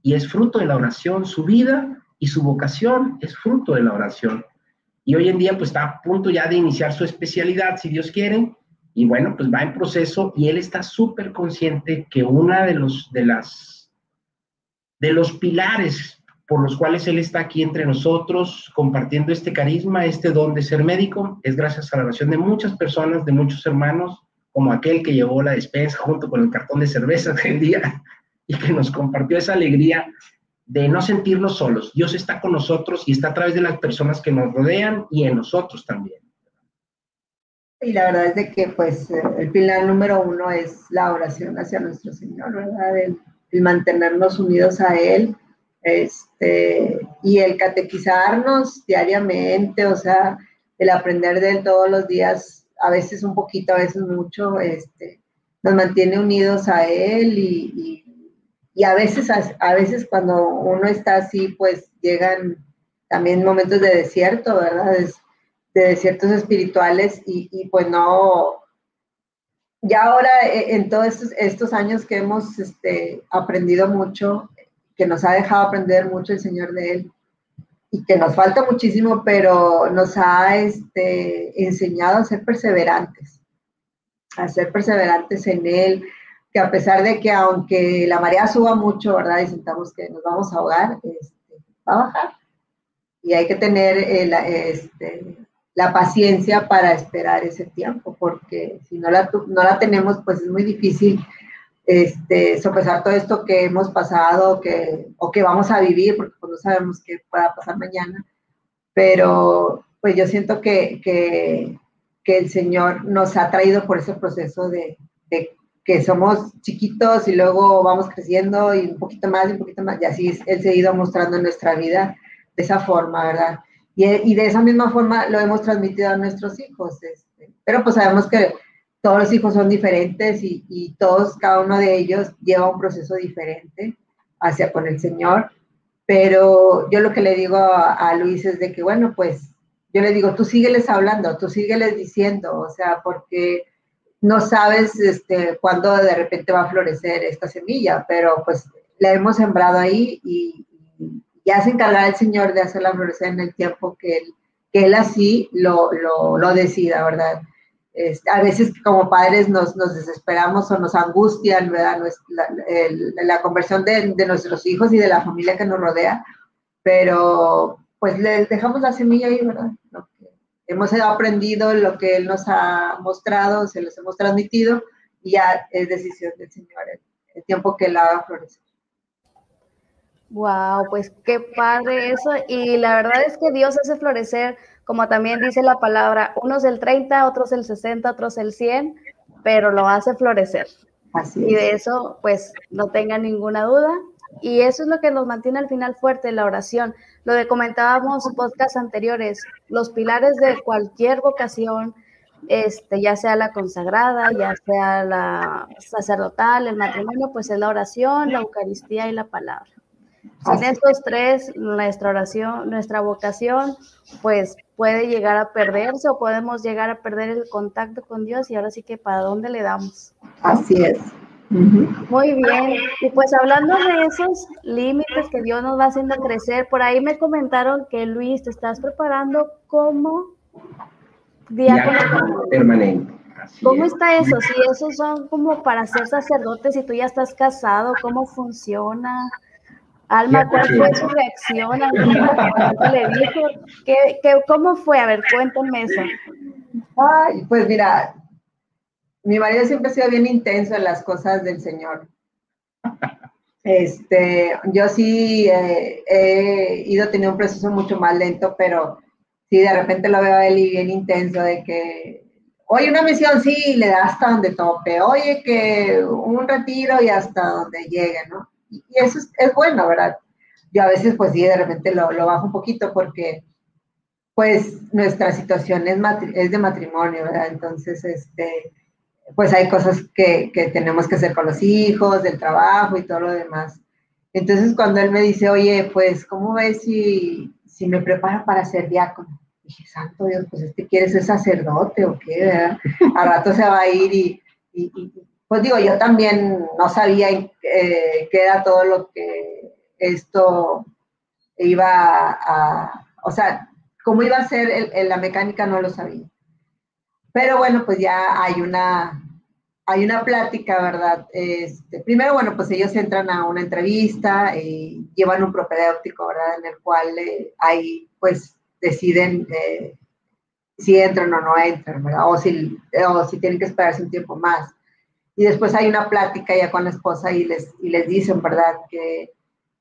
y es fruto de la oración, su vida y su vocación es fruto de la oración. Y hoy en día pues está a punto ya de iniciar su especialidad, si Dios quiere, y bueno, pues va en proceso y él está súper consciente que una de los, de las, de los pilares por los cuales él está aquí entre nosotros, compartiendo este carisma, este don de ser médico, es gracias a la oración de muchas personas, de muchos hermanos, como aquel que llevó la despensa junto con el cartón de cerveza aquel día y que nos compartió esa alegría de no sentirnos solos. Dios está con nosotros y está a través de las personas que nos rodean y en nosotros también. Y la verdad es de que pues el pilar número uno es la oración hacia nuestro Señor, ¿verdad? El, mantenernos unidos a Él este, y el catequizarnos diariamente, o sea, el aprender de Él todos los días, a veces un poquito, a veces mucho, este, nos mantiene unidos a Él y, y, a, veces, a, veces cuando uno está así, pues llegan también momentos de desierto, ¿verdad? de desiertos espirituales y, pues no, ya ahora eh, en todos estos, estos años que hemos este, aprendido mucho, que nos ha dejado aprender mucho el Señor de Él y que nos falta muchísimo, pero nos ha este, enseñado a ser perseverantes, a ser perseverantes en Él, que a pesar de que aunque la marea suba mucho, ¿verdad? Y sentamos que nos vamos a ahogar, este, va a bajar. Y hay que tener el, este, la paciencia para esperar ese tiempo, porque si no la, no la tenemos, pues es muy difícil este, sopesar todo esto que hemos pasado que, o que vamos a vivir, porque pues no sabemos qué pueda pasar mañana. Pero pues yo siento que, que, que el Señor nos ha traído por ese proceso de, de, que somos chiquitos y luego vamos creciendo y un poquito más y un poquito más, y así Él se ha ido mostrando en nuestra vida de esa forma, ¿verdad? Y, de esa misma forma lo hemos transmitido a nuestros hijos. Este, pero pues sabemos que todos los hijos son diferentes y, todos, cada uno de ellos lleva un proceso diferente hacia con el Señor. Pero yo lo que le digo a, Luis es de que, bueno, pues yo le digo, tú sígueles hablando, tú sígueles diciendo, o sea, porque no sabes este, cuándo de repente va a florecer esta semilla, pero pues la hemos sembrado ahí y, ya se encargará el Señor de hacerla florecer en el tiempo que Él, que él así lo, lo, lo decida, ¿verdad? a veces como padres nos, nos, desesperamos o nos angustian, ¿verdad? La, conversión de, de, nuestros hijos y de la familia que nos rodea, pero pues les dejamos la semilla ahí, ¿verdad? Hemos aprendido lo que Él nos ha mostrado, se los hemos transmitido y ya es decisión del Señor el, tiempo que la haga florecer. Wow, pues qué padre eso. Y la verdad es que Dios hace florecer, como también dice la palabra, unos el 30, otros el 60, otros el 100, pero lo hace florecer. Así es. Y de eso, pues no tengan ninguna duda. Y eso es lo que nos mantiene al final fuerte, la oración. Lo de comentábamos en podcasts anteriores, los pilares de cualquier vocación, este, ya sea la consagrada, ya sea la sacerdotal, el matrimonio, pues es la oración, la Eucaristía y la palabra. Sin estos tres, nuestra oración, nuestra vocación, pues puede llegar a perderse o podemos llegar a perder el contacto con Dios y ahora sí que para dónde le damos. Así es. Muy bien. Y pues hablando de esos límites que Dios nos va haciendo crecer, por ahí me comentaron que Luis, te estás preparando como diácono permanente. ¿Cómo está eso? Si esos son como para ser sacerdotes y tú ya estás casado, ¿cómo funciona? Alma, ¿cuál fue su reacción al le dijo? ¿Qué, qué, cómo fue? A ver, cuéntame eso. Ay, pues mira, mi marido siempre ha sido bien intenso en las cosas del Señor. Este, yo sí eh, he ido teniendo un proceso mucho más lento, pero sí, de repente lo veo a él y bien intenso de que, oye, una misión, sí, le da hasta donde tope, oye, que un retiro y hasta donde llegue, ¿no? Y, eso es, bueno, ¿verdad? Yo a veces, pues sí, de repente lo, lo bajo un poquito porque, pues, nuestra situación es, es de matrimonio, ¿verdad? Entonces, este pues hay cosas que, que, tenemos que hacer con los hijos, del trabajo y todo lo demás. Entonces cuando él me dice, oye, pues, ¿cómo ves si, si me prepara para ser diácono? Dije, santo Dios, pues este quiere ser sacerdote o qué, ¿verdad? A rato se va a ir y, y, pues digo, yo también no sabía eh, qué era todo lo que esto iba a, o sea, cómo iba a ser la mecánica no lo sabía. Pero bueno, pues ya hay una, hay una plática, ¿verdad? Este, primero, bueno, pues ellos entran a una entrevista y llevan un propedéutico, ¿verdad? En el cual eh, ahí pues deciden eh, si entran o no entran, ¿verdad? O si, o si tienen que esperarse un tiempo más. Y después hay una plática ya con la esposa y les, y les dicen, ¿verdad? Que,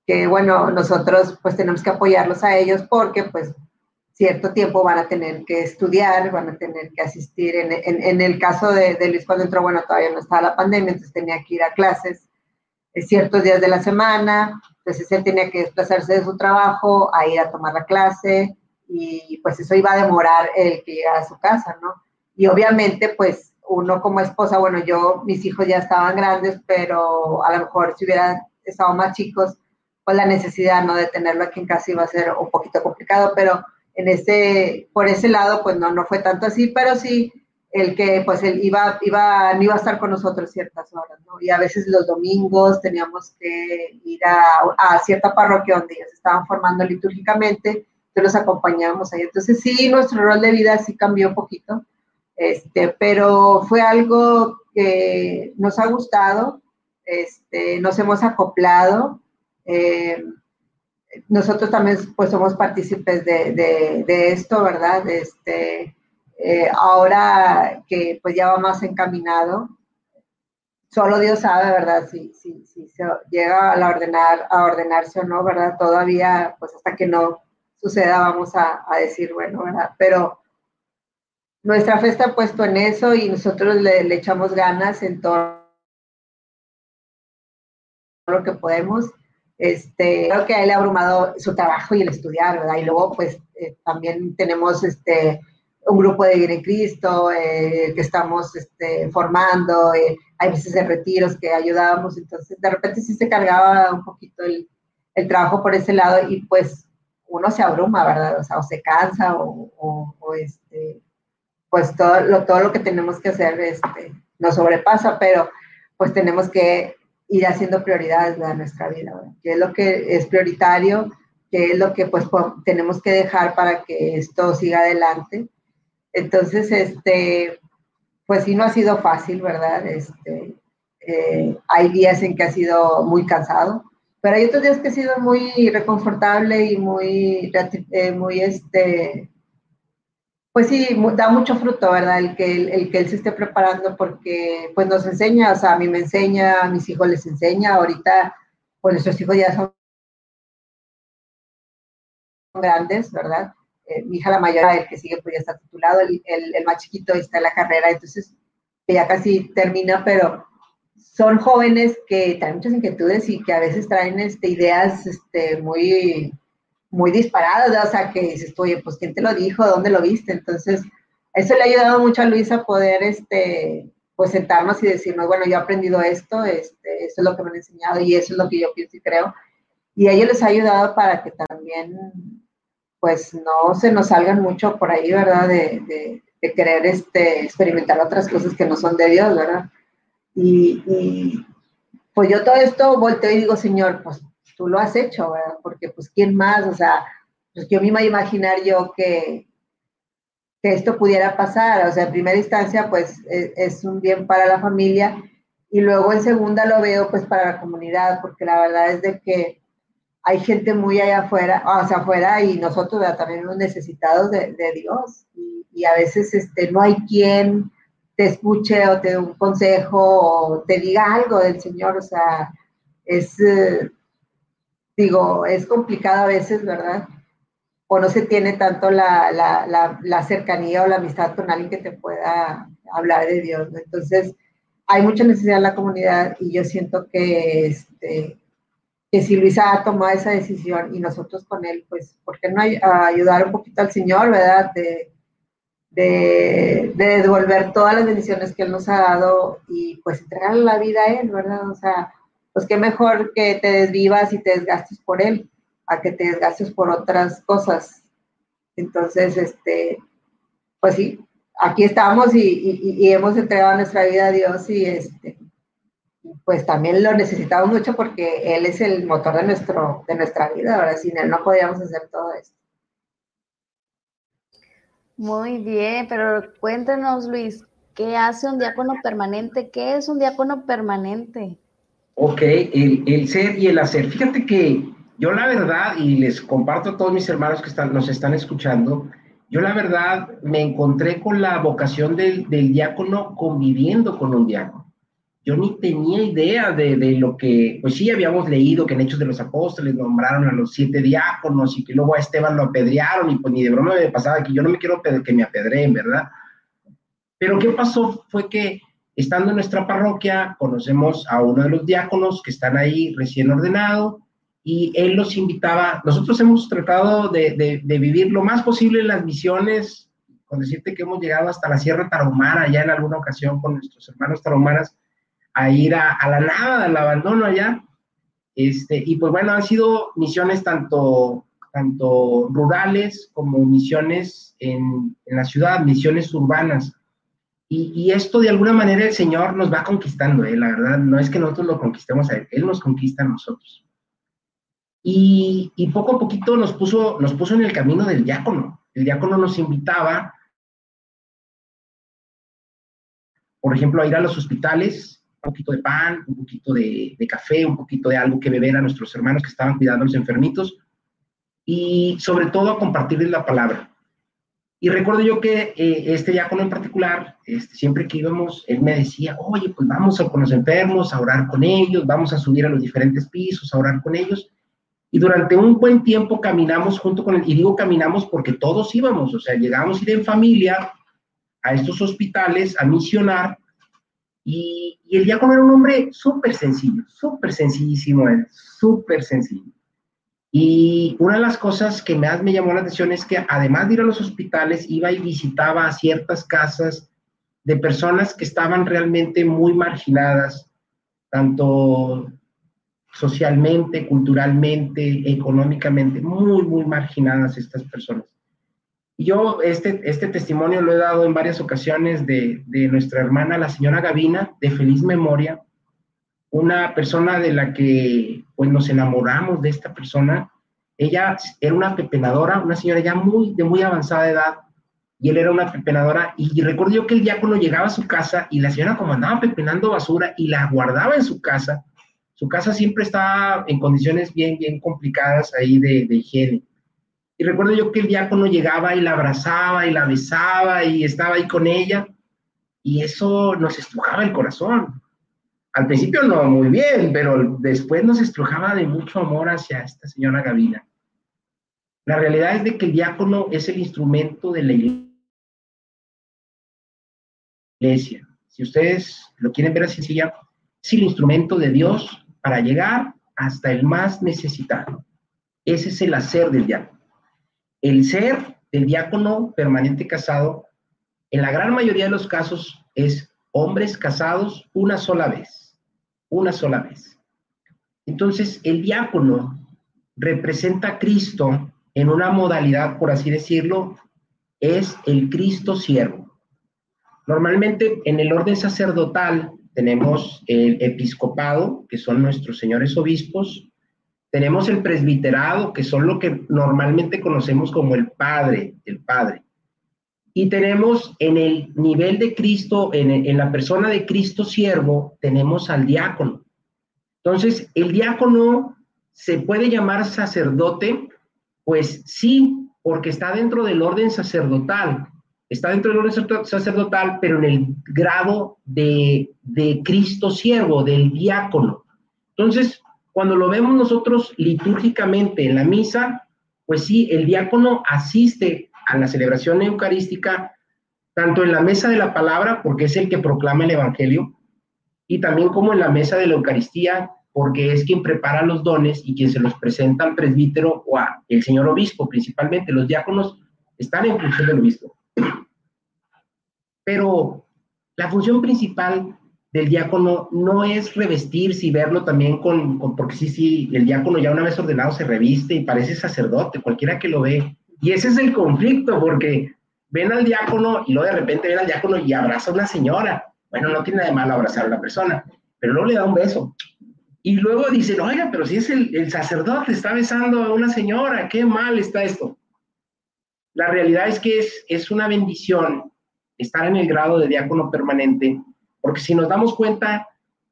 que, bueno, nosotros pues tenemos que apoyarlos a ellos porque pues cierto tiempo van a tener que estudiar, van a tener que asistir. En, en, el caso de, Luis cuando entró, bueno, todavía no estaba la pandemia, entonces tenía que ir a clases eh, ciertos días de la semana, entonces él tenía que desplazarse de su trabajo a ir a tomar la clase y pues eso iba a demorar el que llegara a su casa, ¿no? Y obviamente pues uno como esposa, bueno, yo, mis hijos ya estaban grandes, pero a lo mejor si hubieran estado más chicos, pues la necesidad, ¿no? De tenerlo aquí en casa iba a ser un poquito complicado, pero en ese, por ese lado, pues no, no fue tanto así, pero sí el que pues él iba, iba, no iba a estar con nosotros ciertas horas, ¿no? Y a veces los domingos teníamos que ir a, cierta parroquia donde ellos estaban formando litúrgicamente, entonces los acompañábamos ahí. Entonces sí, nuestro rol de vida sí cambió un poquito, este, pero fue algo que nos ha gustado, este, nos hemos acoplado. Eh, nosotros también pues somos partícipes de, esto, ¿verdad? Este, eh, ahora que pues ya va más encaminado, solo Dios sabe, ¿verdad? Si, si, si se llega a, ordenar, a ordenarse o no, ¿verdad? Todavía, pues hasta que no suceda, vamos a, decir, bueno, ¿verdad? Pero nuestra fe está puesto en eso y nosotros le, le echamos ganas en todo lo que podemos este, creo que a él ha abrumado su trabajo y el estudiar, ¿verdad? Y luego, pues, eh, también tenemos este, un grupo de en Cristo eh, que estamos este, formando, eh, hay veces de retiros que ayudábamos, entonces de repente sí se cargaba un poquito el, el, trabajo por ese lado y pues uno se abruma, ¿verdad? O sea, o se cansa o, o, este, pues todo lo, todo lo que tenemos que hacer este, nos sobrepasa, pero pues tenemos que ir haciendo prioridades de nuestra vida, qué es lo que es prioritario, qué es lo que pues tenemos que dejar para que esto siga adelante. Entonces, este, pues sí, no ha sido fácil, ¿verdad? Este, eh, hay días en que ha sido muy cansado, pero hay otros días que ha sido muy reconfortable y muy, eh, muy este, pues sí, da mucho fruto, ¿verdad? El que, el, que él se esté preparando porque pues nos enseña, o sea, a mí me enseña, a mis hijos les enseña, ahorita pues nuestros hijos ya son grandes, ¿verdad? Eh, mi hija la mayor, el que sigue pues ya está titulado, el, el, más chiquito está en la carrera, entonces ya casi termina, pero son jóvenes que traen muchas inquietudes y que a veces traen este, ideas este, muy, muy disparadas, o sea, que dices, oye, pues ¿quién te lo dijo? ¿Dónde lo viste? Entonces, eso le ha ayudado mucho a Luisa a poder, este, pues sentarnos y decirnos, bueno, yo he aprendido esto, este, esto es lo que me han enseñado y eso es lo que yo pienso y creo. Y a ellos les ha ayudado para que también, pues no se nos salgan mucho por ahí, ¿verdad? De, querer este, experimentar otras cosas que no son de Dios, ¿verdad? Y, pues yo todo esto volteo y digo, Señor, pues tú lo has hecho, ¿verdad? Porque pues quién más, o sea, pues yo me iba imaginar yo que, que esto pudiera pasar, o sea, en primera instancia pues es, es, un bien para la familia. Y luego en segunda lo veo pues para la comunidad, porque la verdad es de que hay gente muy allá afuera, o sea, afuera y nosotros también los necesitados de, Dios. Y, y, a veces este, no hay quien te escuche o te dé un consejo o te diga algo del Señor, o sea, es, eh, digo, es complicado a veces, ¿verdad? O no se tiene tanto la, la, la, cercanía o la amistad con alguien que te pueda hablar de Dios, ¿no? Entonces, hay mucha necesidad en la comunidad y yo siento que, este, que si Luisa ha tomado esa decisión y nosotros con él, pues, ¿por qué no ayudar un poquito al Señor, verdad? De, de, devolver todas las bendiciones que Él nos ha dado y pues entregarle la vida a Él, ¿verdad? O sea, pues qué mejor que te desvivas y te desgastes por Él, a que te desgastes por otras cosas. Entonces, este, pues sí, aquí estamos y, hemos entregado nuestra vida a Dios y este, pues también lo necesitamos mucho porque Él es el motor de, nuestro, de nuestra vida, ahora sin Él no podíamos hacer todo esto. Muy bien, pero cuéntanos, Luis, ¿qué hace un diácono permanente? ¿Qué es un diácono permanente? Ok, el, ser y el hacer. Fíjate que yo la verdad, y les comparto a todos mis hermanos que están, nos están escuchando, yo la verdad me encontré con la vocación del, diácono conviviendo con un diácono yo ni tenía idea de, de, lo que, pues sí, habíamos leído que en Hechos de los Apóstoles nombraron a los siete diáconos y que luego a Esteban lo apedrearon y pues ni de broma me pasaba que yo no me quiero que me apedreen, ¿verdad? Pero ¿qué pasó? Fue que estando en nuestra parroquia conocemos a uno de los diáconos que están ahí recién ordenado y él los invitaba, nosotros hemos tratado de, vivir lo más posible las misiones, con decirte que hemos llegado hasta la Sierra Tarahumara ya en alguna ocasión con nuestros hermanos tarahumaras, a ir a, la nada, al abandono allá. Este, y pues bueno, han sido misiones tanto, tanto rurales como misiones en la ciudad, misiones urbanas. Y, esto de alguna manera el Señor nos va conquistando, ¿eh? la verdad, no es que nosotros lo conquistemos a Él, Él nos conquista a nosotros. Y, poco a poquito nos puso, nos puso en el camino del diácono. El diácono nos invitaba, por ejemplo, a ir a los hospitales un poquito de pan, un poquito de, café, un poquito de algo que beber a nuestros hermanos que estaban cuidando a los enfermitos y sobre todo a compartirles la palabra. Y recuerdo yo que eh, este diácono en particular, este, siempre que íbamos, él me decía, oye, pues vamos a, con los enfermos a orar con ellos, vamos a subir a los diferentes pisos a orar con ellos. Y durante un buen tiempo caminamos junto con él, y digo caminamos porque todos íbamos, o sea, llegamos a ir en familia a estos hospitales a misionar y, el diácono era un hombre súper sencillo, súper sencillísimo él, súper sencillo. Y una de las cosas que más me llamó la atención es que además de ir a los hospitales, iba y visitaba a ciertas casas de personas que estaban realmente muy marginadas, tanto socialmente, culturalmente, económicamente, muy, muy marginadas estas personas. Yo este, este testimonio lo he dado en varias ocasiones de, de nuestra hermana, la señora Gavina, de feliz memoria, una persona de la que pues nos enamoramos de esta persona. Ella era una pepenadora, una señora ya muy, de muy avanzada edad, y él era una pepenadora. Y recuerdo yo que el diácono llegaba a su casa y la señora como andaba pepenando basura y la guardaba en su casa. Su casa siempre estaba en condiciones bien, bien complicadas ahí de, de higiene. Y recuerdo yo que el diácono llegaba y la abrazaba y la besaba y estaba ahí con ella. Y eso nos estrujaba el corazón. Al principio no muy bien, pero después nos estrujaba de mucho amor hacia esta señora Gavina. La realidad es de que el diácono es el instrumento de la iglesia. Si ustedes lo quieren ver así, sencilla, es el instrumento de Dios para llegar hasta el más necesitado. Ese es el hacer del diácono. El ser del diácono permanente casado, en la gran mayoría de los casos, es hombres casados una sola vez. Una sola vez. Entonces, el diácono representa a Cristo en una modalidad, por así decirlo, es el Cristo siervo. Normalmente en el orden sacerdotal tenemos el episcopado, que son nuestros señores obispos, tenemos el presbiterado, que son lo que normalmente conocemos como el padre, el padre. Y tenemos en el nivel de Cristo, en, en la persona de Cristo siervo, tenemos al diácono. Entonces, el diácono se puede llamar sacerdote pues sí, porque está dentro del orden sacerdotal, está dentro del orden sacerdotal, pero en el grado de, de Cristo siervo, del diácono. Entonces, cuando lo vemos nosotros litúrgicamente en la misa, pues sí, el diácono asiste a la celebración eucarística, tanto en la mesa de la palabra, porque es el que proclama el Evangelio, y también como en la mesa de la Eucaristía, porque es quien prepara los dones y quien se los presenta al presbítero o al señor obispo principalmente. Los diáconos están en función del obispo. Pero la función principal del diácono no es revestirse y verlo también con, porque sí, sí, el diácono ya una vez ordenado se reviste y parece sacerdote, cualquiera que lo ve. Y ese es el conflicto, porque ven al diácono y luego de repente ven al diácono y abraza a una señora. Bueno, no tiene nada de malo abrazar a una persona, pero luego le da un beso. Y luego dicen, oiga, pero si es el, sacerdote, está besando a una señora, qué mal está esto. La realidad es que es, es una bendición estar en el grado de diácono permanente, porque si nos damos cuenta,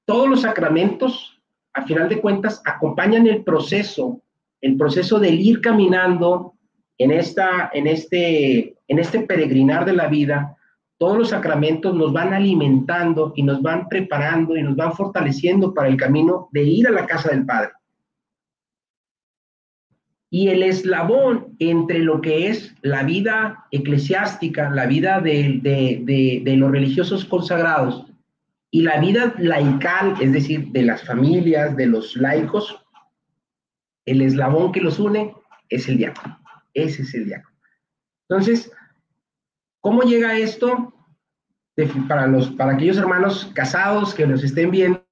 todos los sacramentos, a final de cuentas, acompañan el proceso, el proceso del ir caminando en, esta, en, este, en este peregrinar de la vida todos los sacramentos nos van alimentando y nos van preparando y nos van fortaleciendo para el camino de ir a la casa del Padre. Y el eslabón entre lo que es la vida eclesiástica, la vida de, los religiosos consagrados y la vida laical, es decir, de las familias, de los laicos, el eslabón que los une es el diácono. Ese es el diácono. Entonces, ¿Cómo llega esto? para, los, para aquellos hermanos casados que nos estén viendo.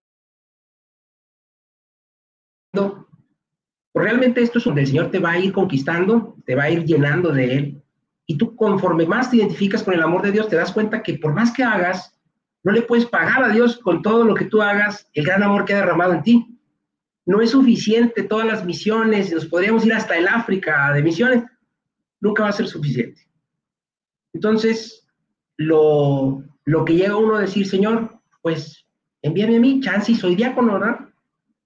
Pues realmente esto es donde el Señor te va a ir conquistando, te va a ir llenando de Él. Y tú conforme más te identificas con el amor de Dios, te das cuenta que por más que hagas, no le puedes pagar a Dios con todo lo que tú hagas el gran amor que ha derramado en ti. No es suficiente todas las misiones, nos podríamos ir hasta el África de misiones, nunca va a ser suficiente. Entonces, lo, que llega uno a decir, Señor, pues envíame a mí, chance y soy diácono, ¿verdad?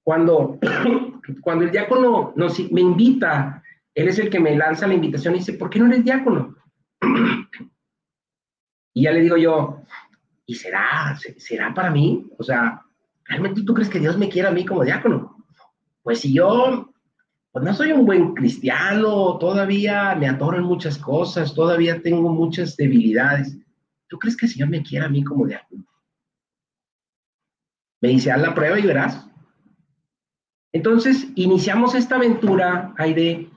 Cuando, cuando el diácono nos, me invita, él es el que me lanza la invitación y dice, ¿por qué no eres diácono? Y ya le digo yo, ¿y será, será para mí? O sea, ¿realmente tú crees que Dios me quiere a mí como diácono? Pues si yo pues no soy un buen cristiano, todavía me atoran muchas cosas, todavía tengo muchas debilidades. ¿Tú crees que el Señor me quiere a mí como diácono? Me dice, haz la prueba y verás. Entonces, iniciamos esta aventura, Aide.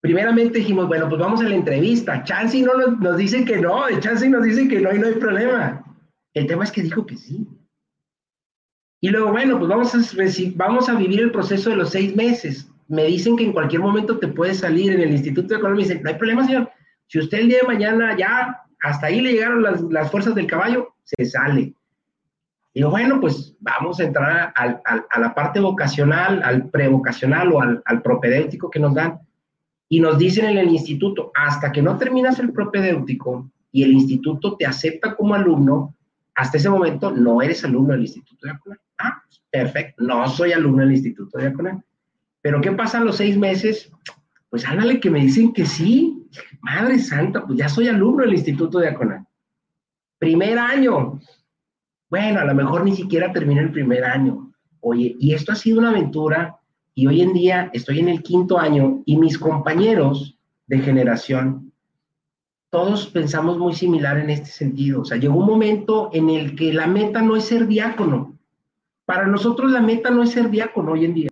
Primeramente dijimos, bueno, pues vamos a la entrevista. Chansey no nos, nos dice que no, Chansey nos dice que no y no hay problema. El tema es que dijo que sí. Y luego, bueno, pues vamos a, a vivir el proceso de los seis meses. Me dicen que en cualquier momento te puedes salir en el Instituto de Economía. Me dicen, no hay problema, señor. Si usted el día de mañana ya hasta ahí le llegaron las, fuerzas del caballo, se sale. Digo, bueno, pues vamos a entrar al, a la parte vocacional, al prevocacional o al, propedéutico que nos dan. Y nos dicen en el instituto, hasta que no terminas el propedéutico y el instituto te acepta como alumno, hasta ese momento no eres alumno del Instituto de. Ah, perfecto, no soy alumno del Instituto de Aconal. Pero ¿qué pasa los seis meses? Pues ándale que me dicen que sí. Madre santa, pues ya soy alumno del Instituto de Aconal. Primer año. Bueno, a lo mejor ni siquiera terminé el primer año. Oye, y esto ha sido una aventura y hoy en día estoy en el quinto año y mis compañeros de generación, todos pensamos muy similar en este sentido. O sea, llegó un momento en el que la meta no es ser diácono. Para nosotros la meta no es ser diácono hoy en día.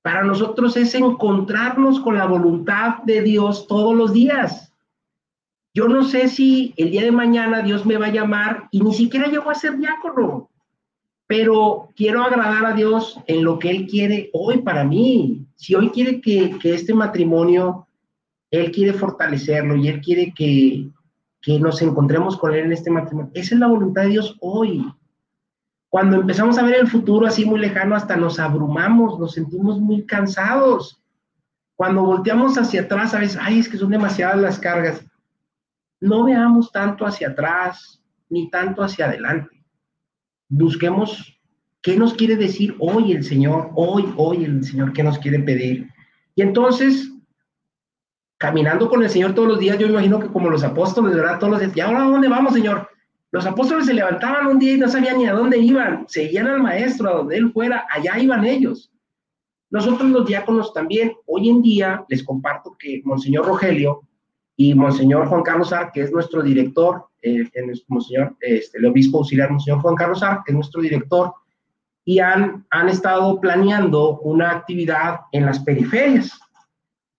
Para nosotros es encontrarnos con la voluntad de Dios todos los días. Yo no sé si el día de mañana Dios me va a llamar y ni siquiera llego a ser diácono, pero quiero agradar a Dios en lo que Él quiere hoy para mí. Si hoy quiere que, este matrimonio, Él quiere fortalecerlo y Él quiere que, que nos encontremos con Él en este matrimonio, esa es la voluntad de Dios hoy. Cuando empezamos a ver el futuro así muy lejano, hasta nos abrumamos, nos sentimos muy cansados. Cuando volteamos hacia atrás, a veces, ay, es que son demasiadas las cargas no veamos tanto hacia atrás ni tanto hacia adelante. Busquemos qué nos quiere decir hoy el Señor, hoy, hoy el Señor, qué nos quiere pedir. Y entonces, caminando con el Señor todos los días, yo imagino que como los apóstoles, ¿verdad? Todos los días, ¿y ahora dónde vamos, Señor? Los apóstoles se levantaban un día y no sabían ni a dónde iban, seguían al maestro, a donde él fuera, allá iban ellos. Nosotros los diáconos también, hoy en día, les comparto que Monseñor Rogelio, y Monseñor Juan Carlos Ar, que es nuestro director, eh, Monseñor, este, el obispo auxiliar Monseñor Juan Carlos Ar, que es nuestro director, y han, han estado planeando una actividad en las periferias.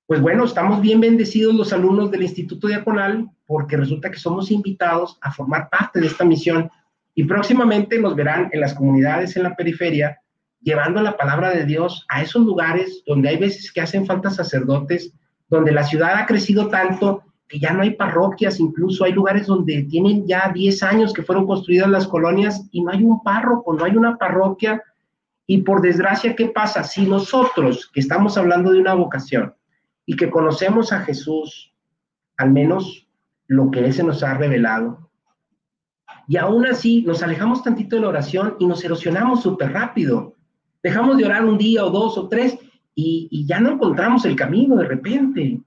Pues bueno, estamos bien bendecidos los alumnos del Instituto Diaconal porque resulta que somos invitados a formar parte de esta misión y próximamente nos verán en las comunidades en la periferia llevando la palabra de Dios a esos lugares donde hay veces que hacen falta sacerdotes donde la ciudad ha crecido tanto que ya no hay parroquias, incluso hay lugares donde tienen ya 10 años que fueron construidas las colonias y no hay un párroco, no hay una parroquia. Y por desgracia, ¿qué pasa? Si nosotros, que estamos hablando de una vocación y que conocemos a Jesús, al menos lo que Él se nos ha revelado, y aún así nos alejamos tantito de la oración y nos erosionamos súper rápido, dejamos de orar un día o dos o tres y, ya no encontramos el camino de repente.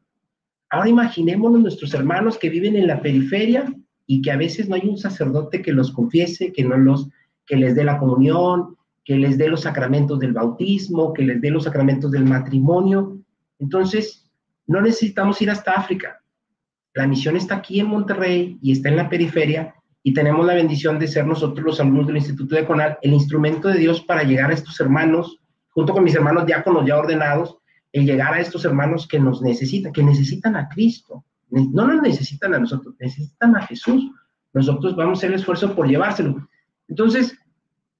Ahora imaginémonos nuestros hermanos que viven en la periferia y que a veces no hay un sacerdote que los confiese, que, no los, que les dé la comunión, que les dé los sacramentos del bautismo, que les dé los sacramentos del matrimonio. Entonces, no necesitamos ir hasta África. La misión está aquí en Monterrey y está en la periferia y tenemos la bendición de ser nosotros los alumnos del Instituto de Conal el instrumento de Dios para llegar a estos hermanos junto con mis hermanos diáconos ya ordenados, el llegar a estos hermanos que nos necesitan, que necesitan a Cristo. No nos necesitan a nosotros, necesitan a Jesús. Nosotros vamos a hacer el esfuerzo por llevárselo. Entonces,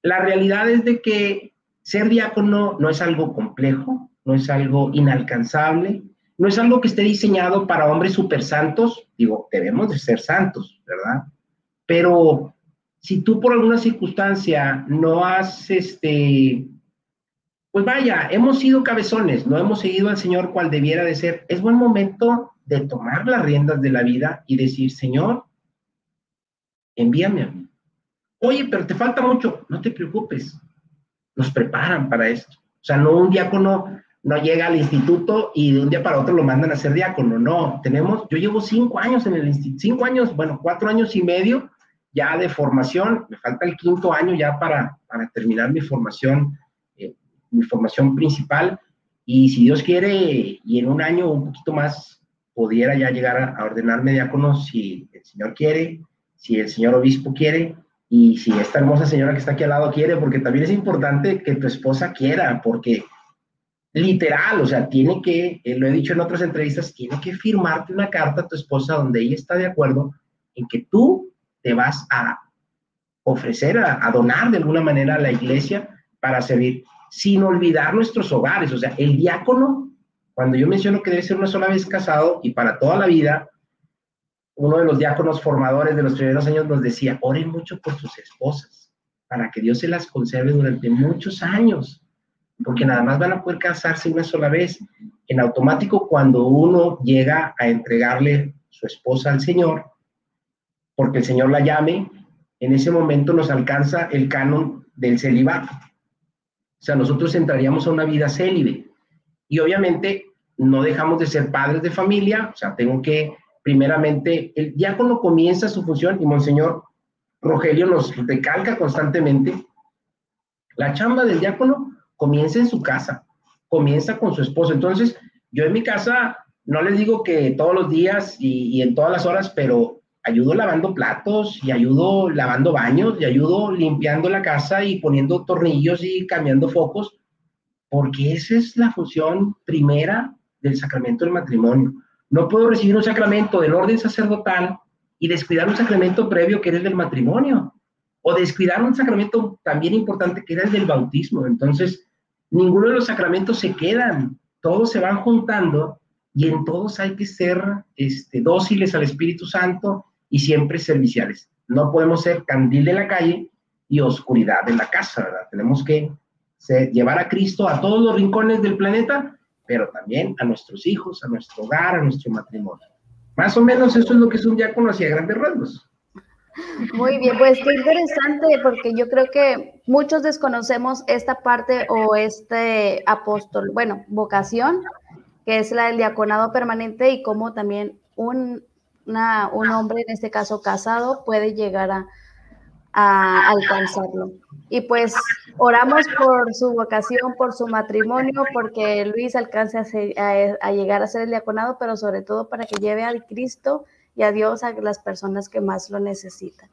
la realidad es de que ser diácono no es algo complejo, no es algo inalcanzable, no es algo que esté diseñado para hombres super santos. Digo, debemos de ser santos, ¿verdad? Pero si tú por alguna circunstancia no has este, pues vaya, hemos sido cabezones, no hemos seguido al Señor cual debiera de ser. Es buen momento de tomar las riendas de la vida y decir, Señor, envíame a mí. Oye, pero te falta mucho, no te preocupes, nos preparan para esto. O sea, no un diácono no llega al instituto y de un día para otro lo mandan a ser diácono, no, tenemos, yo llevo cinco años en el instituto, cinco años, bueno, cuatro años y medio ya de formación, me falta el quinto año ya para, para terminar mi formación mi formación principal. Y si Dios quiere y en un año un poquito más pudiera ya llegar a, ordenarme diácono si el Señor quiere, si el señor obispo quiere y si esta hermosa señora que está aquí al lado quiere, porque también es importante que tu esposa quiera, porque literal, o sea, tiene que, eh, lo he dicho en otras entrevistas, tiene que firmarte una carta a tu esposa donde ella está de acuerdo en que tú te vas a ofrecer, a, donar de alguna manera a la iglesia para servir sin olvidar nuestros hogares. O sea, el diácono, cuando yo menciono que debe ser una sola vez casado y para toda la vida, uno de los diáconos formadores de los primeros años nos decía, oren mucho por sus esposas, para que Dios se las conserve durante muchos años, porque nada más van a poder casarse una sola vez. en automático cuando uno llega a entregarle su esposa al Señor, porque el Señor la llame, en ese momento nos alcanza el canon del celibato. O sea, nosotros entraríamos a una vida célibe. Y obviamente no dejamos de ser padres de familia, o sea, tengo que, primeramente, el diácono comienza su función y Monseñor Rogelio nos recalca constantemente, la chamba del diácono comienza en su casa, comienza con su esposo. Entonces, yo en mi casa no les digo que todos los días y, en todas las horas, pero ayudo lavando platos y ayudo lavando baños y ayudo limpiando la casa y poniendo tornillos y cambiando focos, porque esa es la función primera del sacramento del matrimonio. No puedo recibir un sacramento del orden sacerdotal y descuidar un sacramento previo que era el del matrimonio, o descuidar un sacramento también importante que era el del bautismo. Entonces, ninguno de los sacramentos se quedan, todos se van juntando y en todos hay que ser este, dóciles al Espíritu Santo y siempre serviciales. No podemos ser candil de la calle y oscuridad de la casa, ¿verdad? Tenemos que llevar a Cristo a todos los rincones del planeta, pero también a nuestros hijos, a nuestro hogar, a nuestro matrimonio. Más o menos eso es lo que es un diácono hacia grandes rasgos. Muy bien, pues qué interesante, porque yo creo que muchos desconocemos esta parte o este apóstol, bueno, vocación, que es la del diaconado permanente y cómo también un, un hombre, en este caso casado, puede llegar a, a alcanzarlo. Y pues oramos por su vocación, por su matrimonio, porque Luis alcance a, llegar a ser el diaconado, pero sobre todo para que lleve al Cristo y a Dios a las personas que más lo necesitan.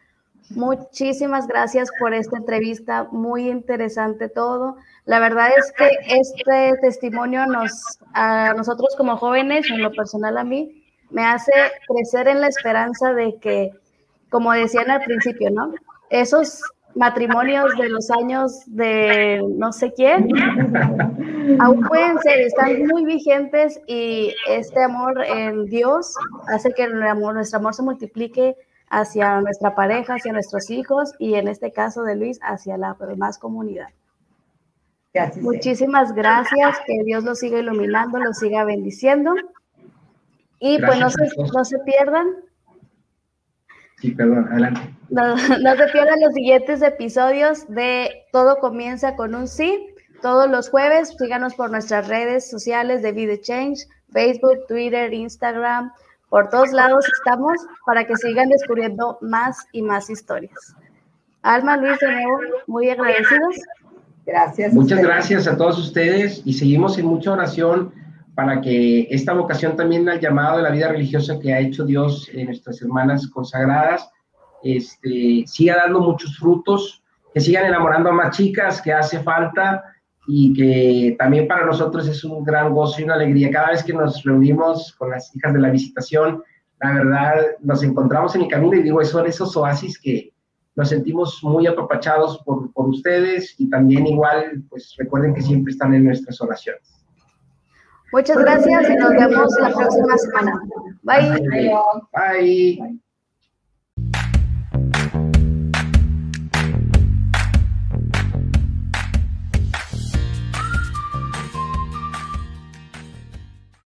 Muchísimas gracias por esta entrevista, muy interesante todo. La verdad es que este testimonio nos, a nosotros como jóvenes, en lo personal a mí, me hace crecer en la esperanza de que, como decían al principio, ¿no? Esos matrimonios de los años de no sé quién, aún pueden ser, están muy vigentes y este amor en Dios hace que el amor, nuestro amor se multiplique hacia nuestra pareja, hacia nuestros hijos y en este caso de Luis, hacia la demás comunidad. Muchísimas gracias, que Dios los siga iluminando, los siga bendiciendo. Y pues no se, no se pierdan. Sí, perdón, adelante. No, se pierdan los siguientes episodios de Todo comienza con un sí. Todos los jueves, síganos por nuestras redes sociales de Video Change, Facebook, Twitter, Instagram, por todos lados estamos para que sigan descubriendo más y más historias. Alma, Luis, de nuevo, muy agradecidos. Gracias. Muchas gracias a todos ustedes y seguimos en mucha oración para que esta vocación también al llamado de la vida religiosa que ha hecho Dios en nuestras hermanas consagradas este, siga dando muchos frutos, que sigan enamorando a más chicas, que hace falta y que también para nosotros es un gran gozo y una alegría. Cada vez que nos reunimos con las hijas de la visitación, la verdad nos encontramos en el camino y digo, son esos oasis que nos sentimos muy apapachados por, por ustedes y también igual, pues recuerden que siempre están en nuestras oraciones. Muchas gracias y nos vemos la próxima semana. Bye. Bye.